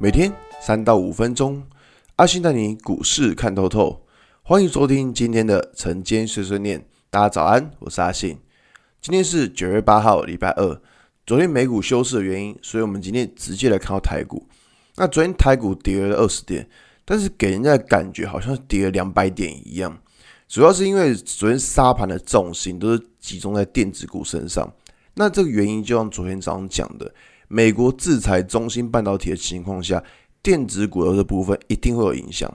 每天三到五分钟，阿信带你股市看透透。欢迎收听今天的晨间碎碎念。大家早安，我是阿信。今天是九月八号，礼拜二。昨天美股休市的原因，所以我们今天直接来看到台股。那昨天台股跌了二十点，但是给人家的感觉好像跌了两百点一样。主要是因为昨天杀盘的重心都是集中在电子股身上。那这个原因就像昨天早上讲的。美国制裁中芯半导体的情况下，电子股的这部分一定会有影响。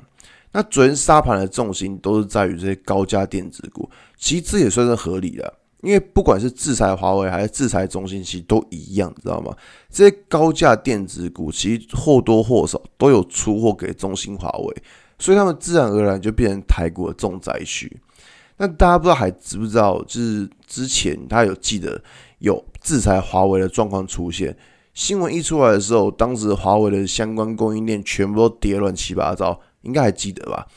那昨天沙盘的重心都是在于这些高价电子股，其实这也算是合理的，因为不管是制裁华为还是制裁中芯，其实都一样，知道吗？这些高价电子股其实或多或少都有出货给中芯、华为，所以他们自然而然就变成台股的重灾区。那大家不知道还知不知道，就是之前他有记得有制裁华为的状况出现。新闻一出来的时候，当时华为的相关供应链全部都跌乱七八糟，应该还记得吧？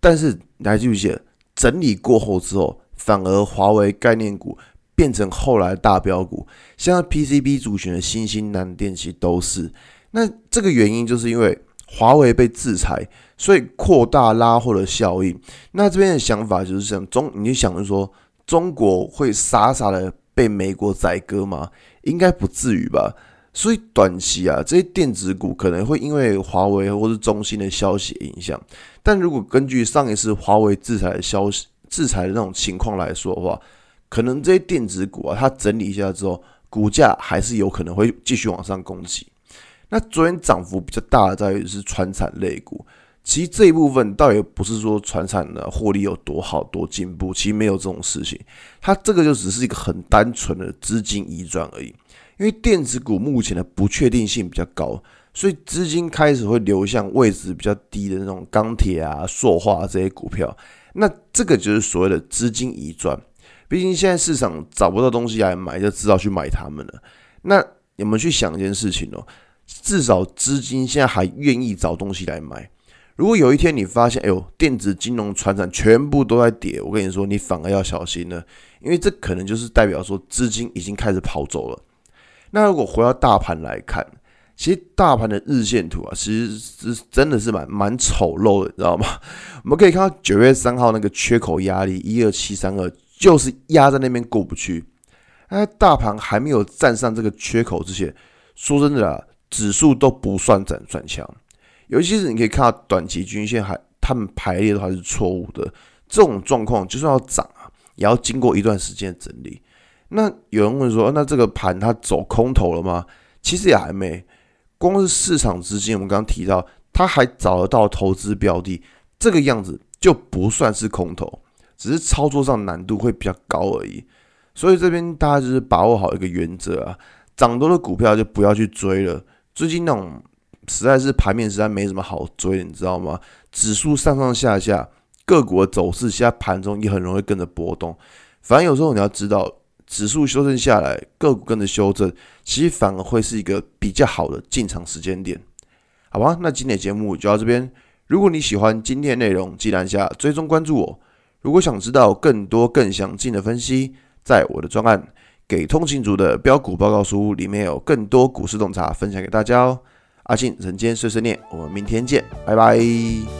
但是你还记不记得，整理过后之后，反而华为概念股变成后来大标股，像 PCB 族群的新兴、南电其实都是。那这个原因就是因为华为被制裁，所以扩大拉货的效应。那这边的想法就是想中，你就想着说，中国会傻傻的被美国宰割吗？应该不至于吧？所以短期啊，这些电子股可能会因为华为或是中兴的消息影响。但如果根据上一次华为制裁的消息、制裁的那种情况来说的话，可能这些电子股啊，它整理一下之后，股价还是有可能会继续往上攻击。那昨天涨幅比较大的在于是传产类股，其实这一部分倒也不是说传产的获利有多好多进步，其实没有这种事情，它这个就只是一个很单纯的资金移转而已。因为电子股目前的不确定性比较高，所以资金开始会流向位置比较低的那种钢铁啊、塑化这些股票。那这个就是所谓的资金移转。毕竟现在市场找不到东西来买，就知道去买它们了。那你们去想一件事情哦，至少资金现在还愿意找东西来买。如果有一天你发现，哎呦，电子金融、船产全部都在跌，我跟你说，你反而要小心了，因为这可能就是代表说资金已经开始跑走了。那如果回到大盘来看，其实大盘的日线图啊，其实是真的是蛮蛮丑陋的，你知道吗？我们可以看到九月三号那个缺口压力一二七三二，就是压在那边过不去。那大盘还没有站上这个缺口之前，说真的啊，指数都不算转转强。尤其是你可以看到短期均线还它们排列的话是错误的，这种状况就算要涨啊，也要经过一段时间整理。那有人问说，那这个盘它走空头了吗？其实也还没，光是市场资金，我们刚刚提到，它还找得到投资标的，这个样子就不算是空头，只是操作上难度会比较高而已。所以这边大家就是把握好一个原则啊，涨多的股票就不要去追了。最近那种实在是盘面实在没什么好追，你知道吗？指数上上下下，个股的走势，现在盘中也很容易跟着波动。反正有时候你要知道。指数修正下来，个股跟着修正，其实反而会是一个比较好的进场时间点，好吧？那今天的节目就到这边。如果你喜欢今天的内容，记得下追踪关注我。如果想知道更多更详尽的分析，在我的专案《给通勤族的标股报告书》里面有更多股市洞察分享给大家哦。阿信人间碎碎念，我们明天见，拜拜。